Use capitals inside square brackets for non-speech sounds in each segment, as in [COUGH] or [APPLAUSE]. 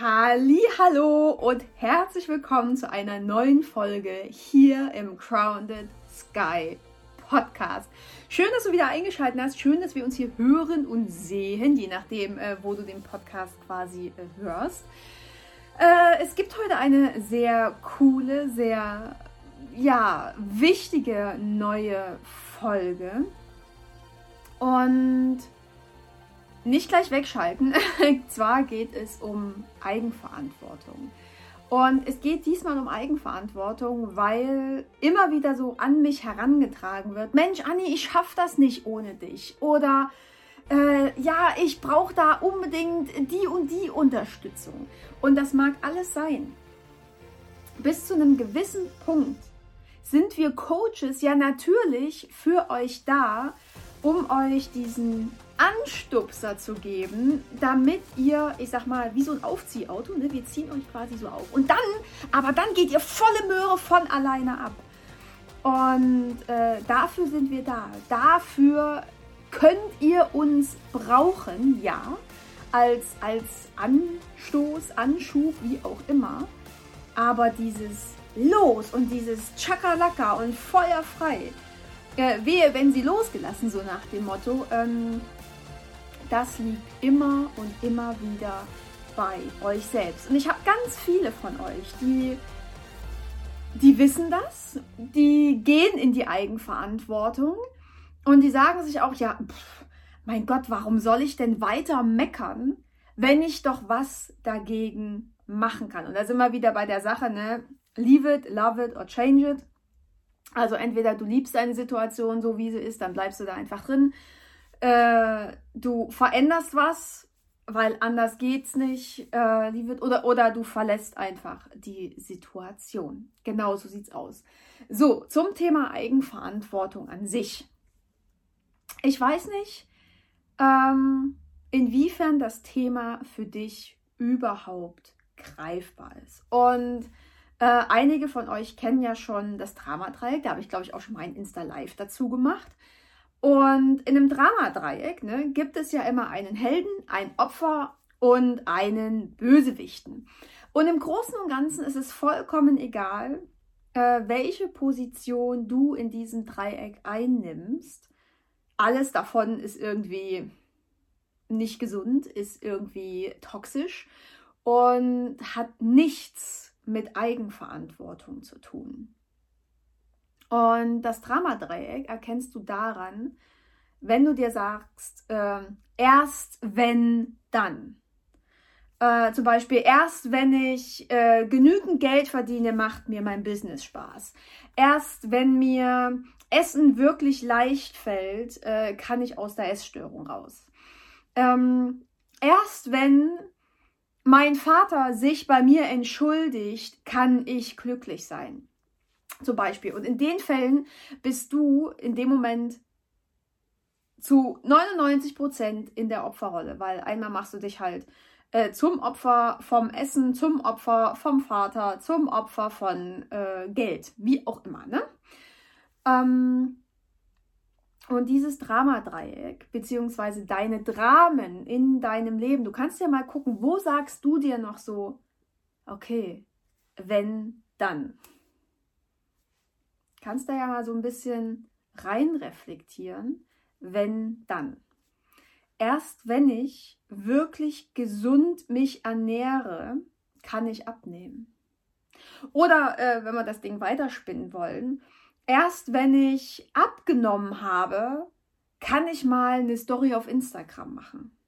Hallo und herzlich willkommen zu einer neuen Folge hier im Grounded Sky Podcast. Schön, dass du wieder eingeschaltet hast. Schön, dass wir uns hier hören und sehen, je nachdem, äh, wo du den Podcast quasi äh, hörst. Äh, es gibt heute eine sehr coole, sehr ja, wichtige neue Folge. Und nicht gleich wegschalten. [LAUGHS] Zwar geht es um Eigenverantwortung. Und es geht diesmal um Eigenverantwortung, weil immer wieder so an mich herangetragen wird, Mensch, Anni, ich schaffe das nicht ohne dich. Oder äh, ja, ich brauche da unbedingt die und die Unterstützung. Und das mag alles sein. Bis zu einem gewissen Punkt sind wir Coaches ja natürlich für euch da, um euch diesen Anstupser zu geben, damit ihr, ich sag mal, wie so ein Aufziehauto, ne? wir ziehen euch quasi so auf. Und dann, aber dann geht ihr volle Möhre von alleine ab. Und äh, dafür sind wir da. Dafür könnt ihr uns brauchen, ja, als, als Anstoß, Anschub, wie auch immer. Aber dieses Los und dieses Chakalaka und feuerfrei, äh, wehe, wenn sie losgelassen, so nach dem Motto, ähm, das liegt immer und immer wieder bei euch selbst. Und ich habe ganz viele von euch, die, die wissen das, die gehen in die Eigenverantwortung und die sagen sich auch, ja, pff, mein Gott, warum soll ich denn weiter meckern, wenn ich doch was dagegen machen kann? Und da sind wir wieder bei der Sache, ne? Leave it, love it or change it. Also entweder du liebst deine Situation so, wie sie ist, dann bleibst du da einfach drin äh, du veränderst was, weil anders geht's nicht, äh, wird, oder, oder du verlässt einfach die Situation. Genau so sieht's aus. So, zum Thema Eigenverantwortung an sich. Ich weiß nicht, ähm, inwiefern das Thema für dich überhaupt greifbar ist. Und äh, einige von euch kennen ja schon das Dramadreieck, da habe ich glaube ich auch schon mal ein Insta-Live dazu gemacht. Und in einem Dramadreieck ne, gibt es ja immer einen Helden, ein Opfer und einen Bösewichten. Und im Großen und Ganzen ist es vollkommen egal, äh, welche Position du in diesem Dreieck einnimmst. Alles davon ist irgendwie nicht gesund, ist irgendwie toxisch und hat nichts mit Eigenverantwortung zu tun. Und das Dramadreieck erkennst du daran, wenn du dir sagst, äh, erst wenn dann. Äh, zum Beispiel, erst wenn ich äh, genügend Geld verdiene, macht mir mein Business Spaß. Erst wenn mir Essen wirklich leicht fällt, äh, kann ich aus der Essstörung raus. Ähm, erst wenn mein Vater sich bei mir entschuldigt, kann ich glücklich sein. Zum Beispiel. Und in den Fällen bist du in dem Moment zu 99 Prozent in der Opferrolle, weil einmal machst du dich halt äh, zum Opfer vom Essen, zum Opfer vom Vater, zum Opfer von äh, Geld, wie auch immer. Ne? Ähm, und dieses Dramadreieck, beziehungsweise deine Dramen in deinem Leben, du kannst ja mal gucken, wo sagst du dir noch so, okay, wenn, dann kannst da ja mal so ein bisschen rein reflektieren, wenn dann. Erst wenn ich wirklich gesund mich ernähre, kann ich abnehmen. Oder äh, wenn wir das Ding weiterspinnen wollen, erst wenn ich abgenommen habe, kann ich mal eine Story auf Instagram machen.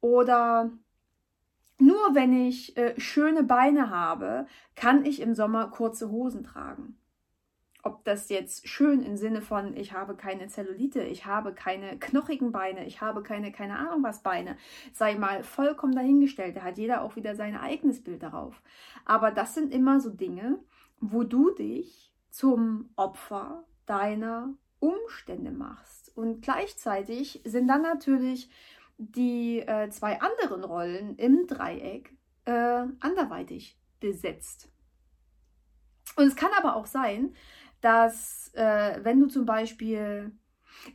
Oder nur wenn ich äh, schöne Beine habe, kann ich im Sommer kurze Hosen tragen ob das jetzt schön im Sinne von, ich habe keine Zellulite, ich habe keine knochigen Beine, ich habe keine, keine Ahnung was Beine, sei mal vollkommen dahingestellt. Da hat jeder auch wieder sein eigenes Bild darauf. Aber das sind immer so Dinge, wo du dich zum Opfer deiner Umstände machst. Und gleichzeitig sind dann natürlich die äh, zwei anderen Rollen im Dreieck äh, anderweitig besetzt. Und es kann aber auch sein, dass äh, wenn du zum Beispiel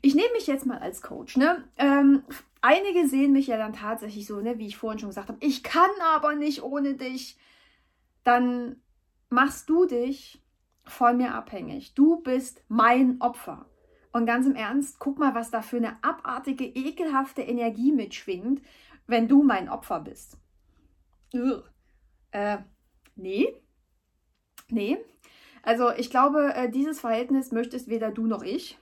ich nehme mich jetzt mal als Coach. Ne? Ähm, einige sehen mich ja dann tatsächlich so, ne, wie ich vorhin schon gesagt habe, ich kann aber nicht ohne dich. Dann machst du dich von mir abhängig. Du bist mein Opfer. Und ganz im Ernst, guck mal, was da für eine abartige, ekelhafte Energie mitschwingt, wenn du mein Opfer bist. Äh, nee. Nee. Also ich glaube, äh, dieses Verhältnis möchtest weder du noch ich.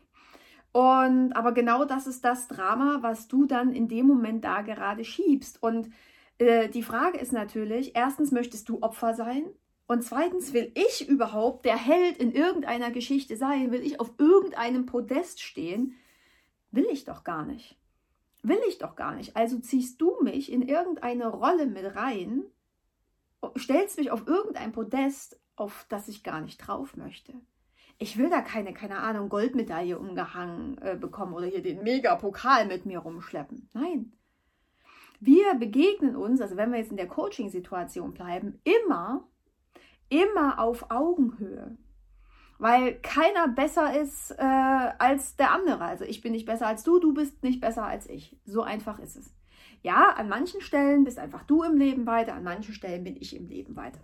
Und aber genau das ist das Drama, was du dann in dem Moment da gerade schiebst. Und äh, die Frage ist natürlich, erstens möchtest du Opfer sein und zweitens will ich überhaupt der Held in irgendeiner Geschichte sein, will ich auf irgendeinem Podest stehen, will ich doch gar nicht. Will ich doch gar nicht. Also ziehst du mich in irgendeine Rolle mit rein, stellst mich auf irgendein Podest, auf das ich gar nicht drauf möchte ich will da keine, keine Ahnung, Goldmedaille umgehangen äh, bekommen oder hier den Mega-Pokal mit mir rumschleppen. Nein. Wir begegnen uns, also wenn wir jetzt in der Coaching-Situation bleiben, immer, immer auf Augenhöhe. Weil keiner besser ist äh, als der andere. Also ich bin nicht besser als du, du bist nicht besser als ich. So einfach ist es. Ja, an manchen Stellen bist einfach du im Leben weiter, an manchen Stellen bin ich im Leben weiter.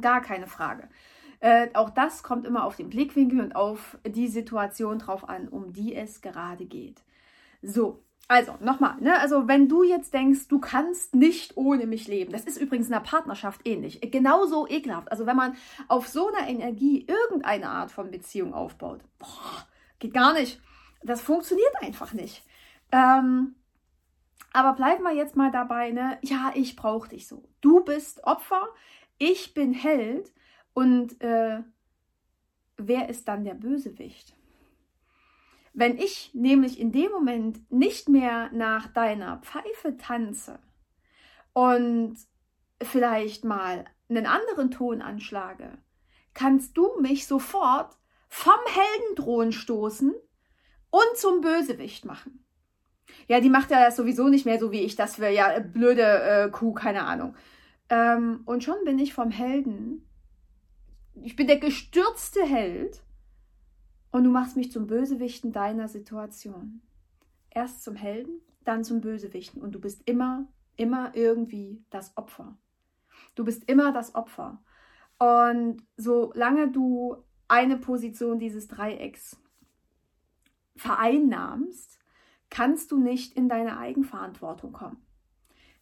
Gar keine Frage. Äh, auch das kommt immer auf den Blickwinkel und auf die Situation drauf an, um die es gerade geht. So, also nochmal, ne? also wenn du jetzt denkst, du kannst nicht ohne mich leben, das ist übrigens in einer Partnerschaft ähnlich, genauso ekelhaft. Also wenn man auf so einer Energie irgendeine Art von Beziehung aufbaut, boah, geht gar nicht. Das funktioniert einfach nicht. Ähm, aber bleiben wir jetzt mal dabei, ne? Ja, ich brauche dich so. Du bist Opfer, ich bin Held und äh, wer ist dann der Bösewicht? Wenn ich nämlich in dem Moment nicht mehr nach deiner Pfeife tanze und vielleicht mal einen anderen Ton anschlage, kannst du mich sofort vom Heldendrohnen stoßen und zum Bösewicht machen. Ja, die macht ja das sowieso nicht mehr so wie ich das will. Ja, blöde äh, Kuh, keine Ahnung. Ähm, und schon bin ich vom Helden ich bin der gestürzte Held und du machst mich zum Bösewichten deiner Situation. Erst zum Helden, dann zum Bösewichten und du bist immer, immer irgendwie das Opfer. Du bist immer das Opfer. Und solange du eine Position dieses Dreiecks vereinnahmst, kannst du nicht in deine Eigenverantwortung kommen.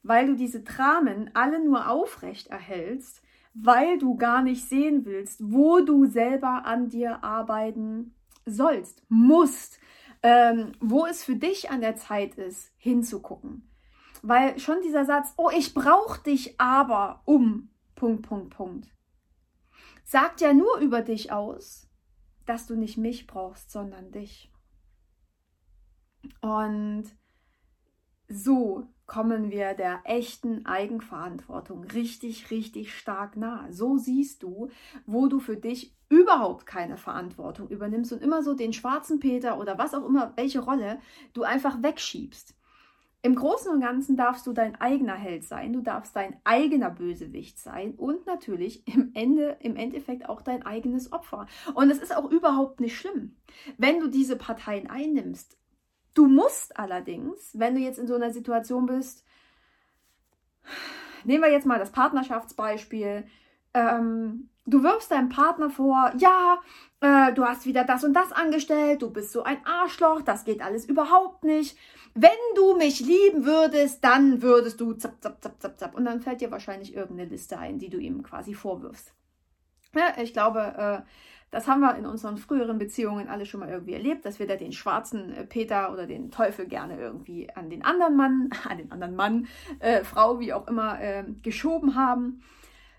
Weil du diese Dramen alle nur aufrecht erhältst, weil du gar nicht sehen willst, wo du selber an dir arbeiten sollst, musst, ähm, wo es für dich an der Zeit ist, hinzugucken. Weil schon dieser Satz, oh, ich brauche dich aber um, Punkt, Punkt, Punkt, sagt ja nur über dich aus, dass du nicht mich brauchst, sondern dich. Und so kommen wir der echten Eigenverantwortung richtig, richtig stark nah. So siehst du, wo du für dich überhaupt keine Verantwortung übernimmst und immer so den schwarzen Peter oder was auch immer, welche Rolle du einfach wegschiebst. Im Großen und Ganzen darfst du dein eigener Held sein, du darfst dein eigener Bösewicht sein und natürlich im Ende, im Endeffekt auch dein eigenes Opfer. Und es ist auch überhaupt nicht schlimm, wenn du diese Parteien einnimmst. Du musst allerdings, wenn du jetzt in so einer Situation bist, nehmen wir jetzt mal das Partnerschaftsbeispiel, ähm, du wirfst deinem Partner vor, ja, äh, du hast wieder das und das angestellt, du bist so ein Arschloch, das geht alles überhaupt nicht. Wenn du mich lieben würdest, dann würdest du zap, zap, zap, zap, zap. Und dann fällt dir wahrscheinlich irgendeine Liste ein, die du ihm quasi vorwirfst. Ja, ich glaube, äh, das haben wir in unseren früheren Beziehungen alle schon mal irgendwie erlebt, dass wir da den schwarzen äh, Peter oder den Teufel gerne irgendwie an den anderen Mann, [LAUGHS] an den anderen Mann, äh, Frau, wie auch immer, äh, geschoben haben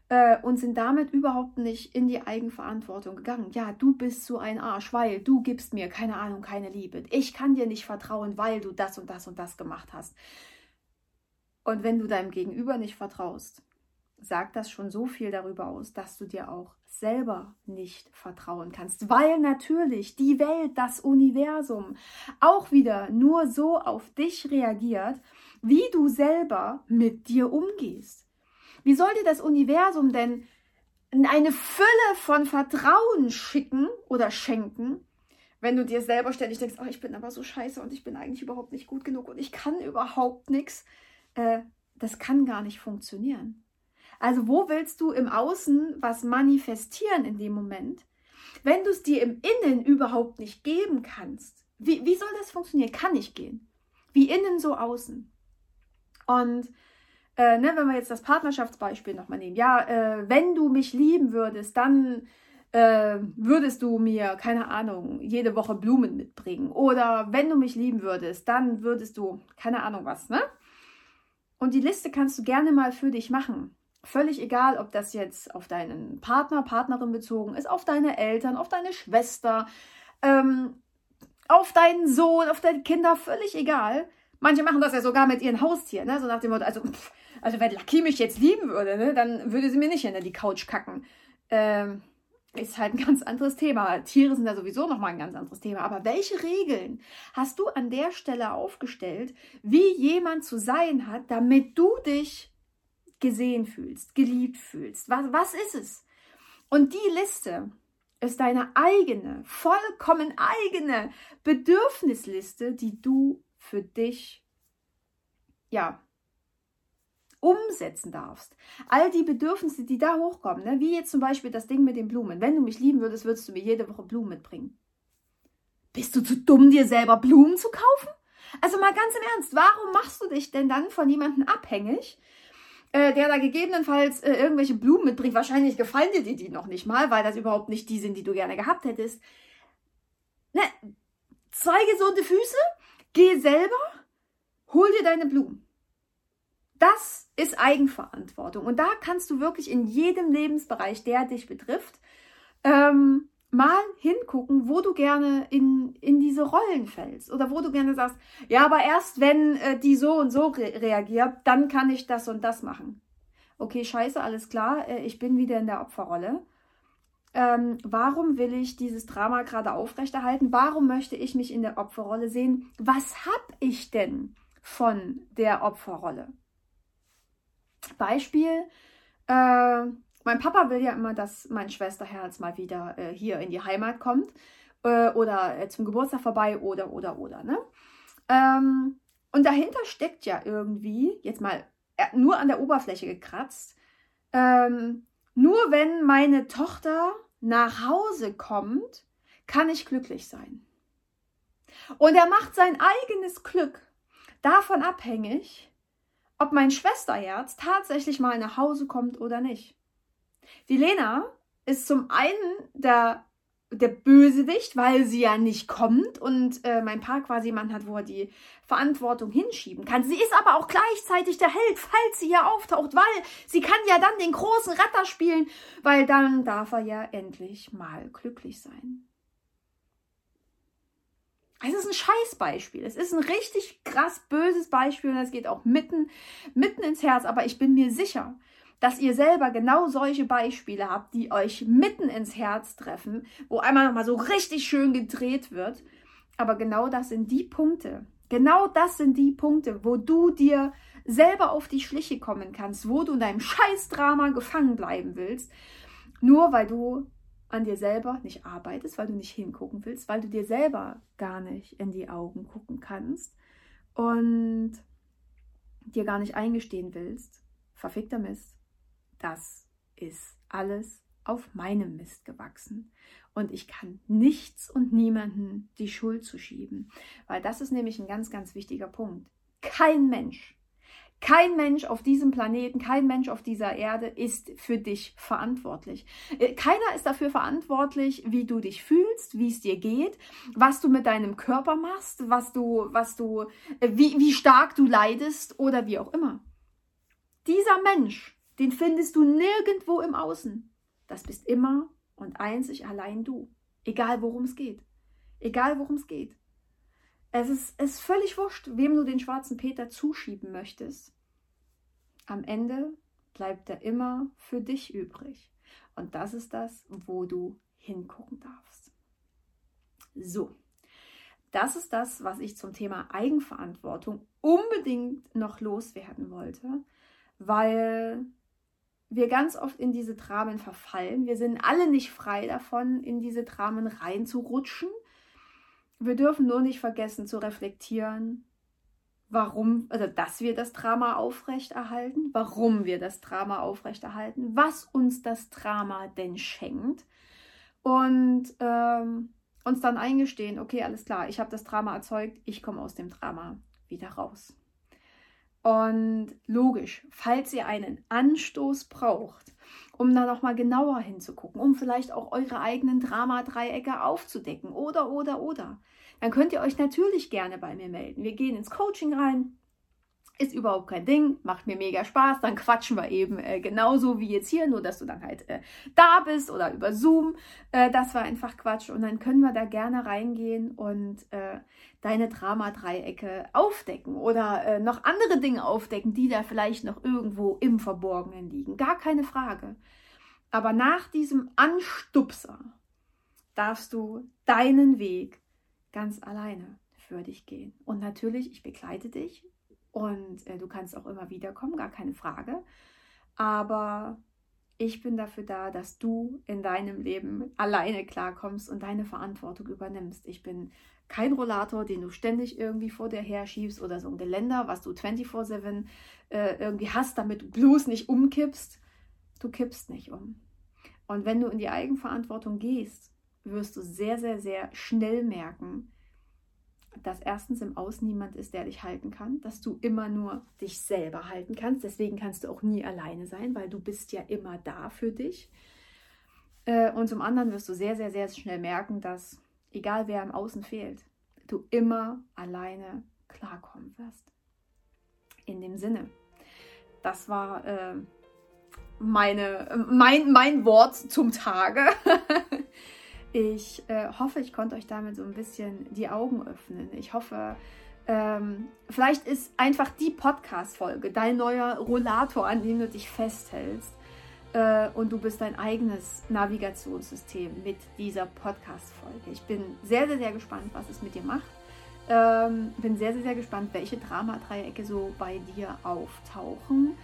äh, und sind damit überhaupt nicht in die Eigenverantwortung gegangen. Ja, du bist so ein Arsch, weil du gibst mir, keine Ahnung, keine Liebe. Ich kann dir nicht vertrauen, weil du das und das und das gemacht hast. Und wenn du deinem Gegenüber nicht vertraust, sagt das schon so viel darüber aus, dass du dir auch selber nicht vertrauen kannst, weil natürlich die Welt, das Universum auch wieder nur so auf dich reagiert, wie du selber mit dir umgehst. Wie soll dir das Universum denn eine Fülle von Vertrauen schicken oder schenken, wenn du dir selber ständig denkst, oh, ich bin aber so scheiße und ich bin eigentlich überhaupt nicht gut genug und ich kann überhaupt nichts, äh, das kann gar nicht funktionieren. Also wo willst du im Außen was manifestieren in dem Moment, wenn du es dir im Innen überhaupt nicht geben kannst? Wie, wie soll das funktionieren? Kann nicht gehen. Wie innen, so außen. Und äh, ne, wenn wir jetzt das Partnerschaftsbeispiel nochmal nehmen, ja, äh, wenn du mich lieben würdest, dann äh, würdest du mir, keine Ahnung, jede Woche Blumen mitbringen. Oder wenn du mich lieben würdest, dann würdest du, keine Ahnung was, ne? Und die Liste kannst du gerne mal für dich machen. Völlig egal, ob das jetzt auf deinen Partner, Partnerin bezogen ist, auf deine Eltern, auf deine Schwester, ähm, auf deinen Sohn, auf deine Kinder, völlig egal. Manche machen das ja sogar mit ihren Haustieren, ne? so nach dem Motto, also, pff, also wenn Lucky mich jetzt lieben würde, ne? dann würde sie mir nicht hinter die Couch kacken. Ähm, ist halt ein ganz anderes Thema. Tiere sind da sowieso nochmal ein ganz anderes Thema. Aber welche Regeln hast du an der Stelle aufgestellt, wie jemand zu sein hat, damit du dich gesehen fühlst, geliebt fühlst? Was, was ist es? Und die Liste ist deine eigene, vollkommen eigene Bedürfnisliste, die du für dich, ja, umsetzen darfst. All die Bedürfnisse, die da hochkommen, ne? wie jetzt zum Beispiel das Ding mit den Blumen. Wenn du mich lieben würdest, würdest du mir jede Woche Blumen mitbringen. Bist du zu dumm, dir selber Blumen zu kaufen? Also mal ganz im Ernst, warum machst du dich denn dann von jemandem abhängig, äh, der da gegebenenfalls äh, irgendwelche Blumen mitbringt? Wahrscheinlich gefallen dir die, die noch nicht mal, weil das überhaupt nicht die sind, die du gerne gehabt hättest. Ne? Zwei gesunde Füße, geh selber, hol dir deine Blumen. Das ist Eigenverantwortung. Und da kannst du wirklich in jedem Lebensbereich, der dich betrifft, ähm, mal hingucken, wo du gerne in, in diese Rollen fällst oder wo du gerne sagst, ja, aber erst wenn äh, die so und so re reagiert, dann kann ich das und das machen. Okay, scheiße, alles klar, äh, ich bin wieder in der Opferrolle. Ähm, warum will ich dieses Drama gerade aufrechterhalten? Warum möchte ich mich in der Opferrolle sehen? Was habe ich denn von der Opferrolle? Beispiel, äh, mein Papa will ja immer, dass mein Schwesterherz mal wieder äh, hier in die Heimat kommt äh, oder äh, zum Geburtstag vorbei oder, oder, oder. Ne? Ähm, und dahinter steckt ja irgendwie, jetzt mal äh, nur an der Oberfläche gekratzt, ähm, nur wenn meine Tochter nach Hause kommt, kann ich glücklich sein. Und er macht sein eigenes Glück davon abhängig, ob mein Schwesterherz tatsächlich mal nach Hause kommt oder nicht. Die Lena ist zum einen der, der Bösewicht, weil sie ja nicht kommt und äh, mein Paar quasi jemand hat, wo er die Verantwortung hinschieben kann. Sie ist aber auch gleichzeitig der Held, falls sie hier auftaucht, weil sie kann ja dann den großen Retter spielen, weil dann darf er ja endlich mal glücklich sein. Es ist ein Scheißbeispiel. Es ist ein richtig krass böses Beispiel und es geht auch mitten, mitten ins Herz. Aber ich bin mir sicher, dass ihr selber genau solche Beispiele habt, die euch mitten ins Herz treffen, wo einmal nochmal so richtig schön gedreht wird. Aber genau das sind die Punkte. Genau das sind die Punkte, wo du dir selber auf die Schliche kommen kannst, wo du in deinem Scheißdrama gefangen bleiben willst, nur weil du an dir selber nicht arbeitest, weil du nicht hingucken willst, weil du dir selber gar nicht in die Augen gucken kannst und dir gar nicht eingestehen willst, verfickter Mist, das ist alles auf meinem Mist gewachsen. Und ich kann nichts und niemanden die Schuld zuschieben, weil das ist nämlich ein ganz, ganz wichtiger Punkt. Kein Mensch kein Mensch auf diesem Planeten, kein Mensch auf dieser Erde ist für dich verantwortlich. Äh, keiner ist dafür verantwortlich, wie du dich fühlst, wie es dir geht, was du mit deinem Körper machst, was du, was du, äh, wie, wie stark du leidest oder wie auch immer. Dieser Mensch, den findest du nirgendwo im Außen. Das bist immer und einzig allein du. Egal worum es geht. Egal worum es geht. Es ist, ist völlig wurscht, wem du den schwarzen Peter zuschieben möchtest. Am Ende bleibt er immer für dich übrig. Und das ist das, wo du hingucken darfst. So, das ist das, was ich zum Thema Eigenverantwortung unbedingt noch loswerden wollte, weil wir ganz oft in diese Dramen verfallen. Wir sind alle nicht frei davon, in diese Dramen reinzurutschen wir dürfen nur nicht vergessen zu reflektieren, warum, also dass wir das Drama aufrechterhalten, warum wir das Drama aufrechterhalten, was uns das Drama denn schenkt und ähm, uns dann eingestehen, okay, alles klar, ich habe das Drama erzeugt, ich komme aus dem Drama wieder raus. Und logisch, falls ihr einen Anstoß braucht, um da nochmal genauer hinzugucken, um vielleicht auch eure eigenen Drama-Dreiecke aufzudecken oder, oder, oder, dann könnt ihr euch natürlich gerne bei mir melden. Wir gehen ins Coaching rein. Ist überhaupt kein Ding, macht mir mega Spaß. Dann quatschen wir eben äh, genauso wie jetzt hier, nur dass du dann halt äh, da bist oder über Zoom. Äh, das war einfach Quatsch. Und dann können wir da gerne reingehen und äh, deine Drama-Dreiecke aufdecken oder äh, noch andere Dinge aufdecken, die da vielleicht noch irgendwo im Verborgenen liegen. Gar keine Frage. Aber nach diesem Anstupser darfst du deinen Weg ganz alleine für dich gehen. Und natürlich, ich begleite dich und äh, du kannst auch immer wieder kommen, gar keine Frage. Aber ich bin dafür da, dass du in deinem Leben alleine klarkommst und deine Verantwortung übernimmst. Ich bin kein Rollator, den du ständig irgendwie vor dir her schiebst oder so ein Geländer, was du 24-7 äh, irgendwie hast, damit du bloß nicht umkippst. Du kippst nicht um. Und wenn du in die Eigenverantwortung gehst, wirst du sehr, sehr, sehr schnell merken, dass erstens im Außen niemand ist, der dich halten kann, dass du immer nur dich selber halten kannst. Deswegen kannst du auch nie alleine sein, weil du bist ja immer da für dich. Äh, und zum anderen wirst du sehr, sehr, sehr schnell merken, dass egal wer im Außen fehlt, du immer alleine klarkommen wirst. In dem Sinne, das war äh, meine, mein, mein Wort zum Tage. [LAUGHS] Ich äh, hoffe, ich konnte euch damit so ein bisschen die Augen öffnen. Ich hoffe, ähm, vielleicht ist einfach die Podcast-Folge dein neuer Rollator, an dem du dich festhältst. Äh, und du bist dein eigenes Navigationssystem mit dieser Podcast-Folge. Ich bin sehr, sehr, sehr gespannt, was es mit dir macht. Ähm, bin sehr, sehr, sehr gespannt, welche Dramadreiecke so bei dir auftauchen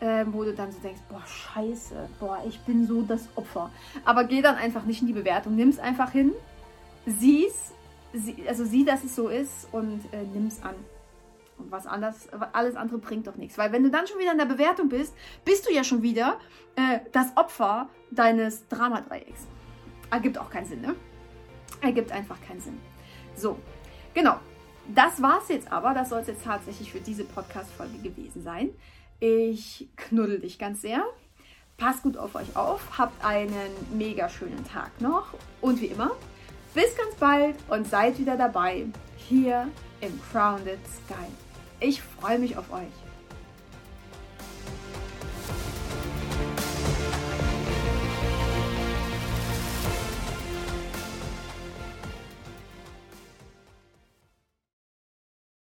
äh, wo du dann so denkst, boah, scheiße, boah, ich bin so das Opfer. Aber geh dann einfach nicht in die Bewertung, nimm es einfach hin, sieh's, sie, also sieh, dass es so ist und äh, nimm es an. Und was anders, alles andere bringt doch nichts. Weil wenn du dann schon wieder in der Bewertung bist, bist du ja schon wieder äh, das Opfer deines Dramadreiecks. Ergibt auch keinen Sinn, ne? Ergibt einfach keinen Sinn. So, genau. Das war's jetzt aber. Das soll es jetzt tatsächlich für diese Podcast-Folge gewesen sein. Ich knuddel dich ganz sehr. Passt gut auf euch auf. Habt einen mega schönen Tag noch. Und wie immer, bis ganz bald und seid wieder dabei hier im Crowned Sky. Ich freue mich auf euch.